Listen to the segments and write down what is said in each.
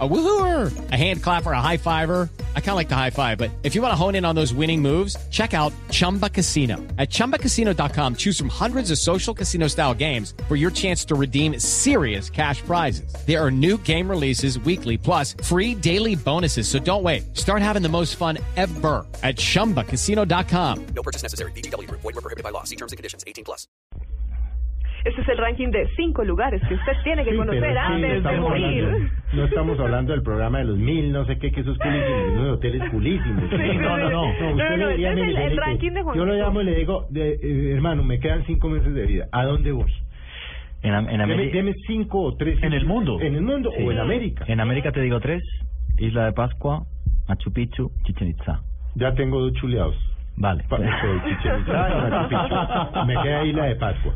A woohooer, a hand clapper, a high fiver. I kind of like the high five, but if you want to hone in on those winning moves, check out Chumba Casino. At ChumbaCasino.com, choose from hundreds of social casino style games for your chance to redeem serious cash prizes. There are new game releases weekly, plus free daily bonuses. So don't wait. Start having the most fun ever at ChumbaCasino.com. No purchase necessary. BGW. Void were prohibited by law. See terms and conditions. 18 plus. Este es el ranking de cinco lugares que usted tiene que Sí, conocer pero es que antes de estamos morir. No estamos hablando del programa de los mil, no sé qué, que esos culísimos, unos hoteles culísimos. Sí, no, no, no. no, usted no, le el- ranking de Juan Yo lo llamo y le digo, de, eh, hermano, me quedan cinco meses de vida. ¿A dónde voy? En, en Deme, América. deme cinco o tres. En el mundo. En el mundo Sí. o en América. En América te digo tres: Isla de Pascua, Machu Picchu, Chichen Itza. Ya tengo dos chuleados. Vale. Me queda Isla de Pascua.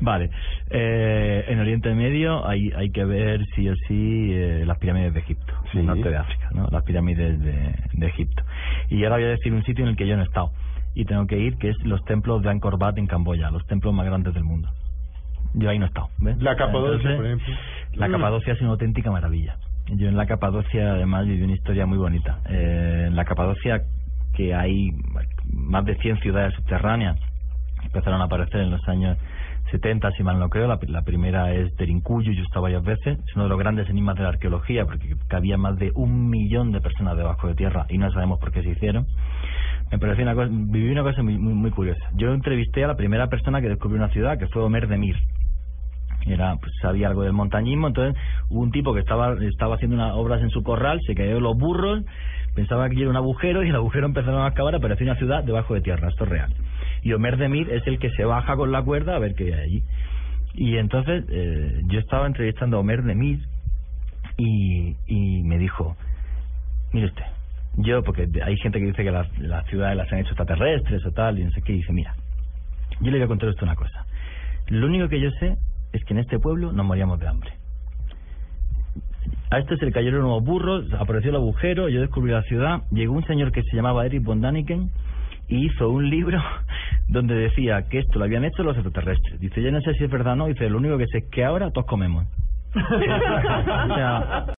Vale. Eh, en Oriente Medio hay, hay que ver sí o sí eh, las pirámides de Egipto, Sí. el norte de África, ¿no? Las pirámides de, de Egipto. Y ahora voy a decir un sitio en el que yo no he estado y tengo que ir, que es los templos de Angkor Wat en Camboya, los templos más grandes del mundo. Yo ahí no he estado. ¿ves? La Capadocia, Entonces, por ejemplo. La. Capadocia es una auténtica maravilla. Yo en la Capadocia además viví una historia muy bonita. Eh, en la Capadocia que hay más de 100 ciudades subterráneas empezaron a aparecer en los años 70, si mal no creo. La, la primera es Terincuyo, yo he estado varias veces. Es uno de los grandes enigmas de la arqueología porque había más de un millón de personas debajo de tierra y no sabemos por qué se hicieron. Me pareció una cosa, viví una cosa muy, muy, muy curiosa. Yo entrevisté a la primera persona que descubrió una ciudad, que fue Omer Demir era pues sabía algo del montañismo entonces hubo un tipo que estaba estaba haciendo unas obras en su corral se cayó los burros pensaba que era un agujero y el agujero empezaron a excavar apareció una ciudad debajo de tierra esto es real. Y Omer Demir es el que se baja con la cuerda a ver qué hay allí. Y entonces eh, yo estaba entrevistando a Omer Demir y, y me dijo mire usted yo porque hay gente que dice que las, ciudades las han hecho extraterrestres o tal y no sé qué y dice mira yo le voy a contar esto una cosa. Lo único que yo sé es que en este pueblo nos moríamos de hambre. A este se le cayeron unos burros, apareció el agujero, yo descubrí la ciudad, llegó un señor que se llamaba Eric von Daniken y hizo un libro donde decía que esto lo habían hecho los extraterrestres. Dice, yo no sé si es verdad o no, dice, lo único que sé es que ahora todos comemos. O sea,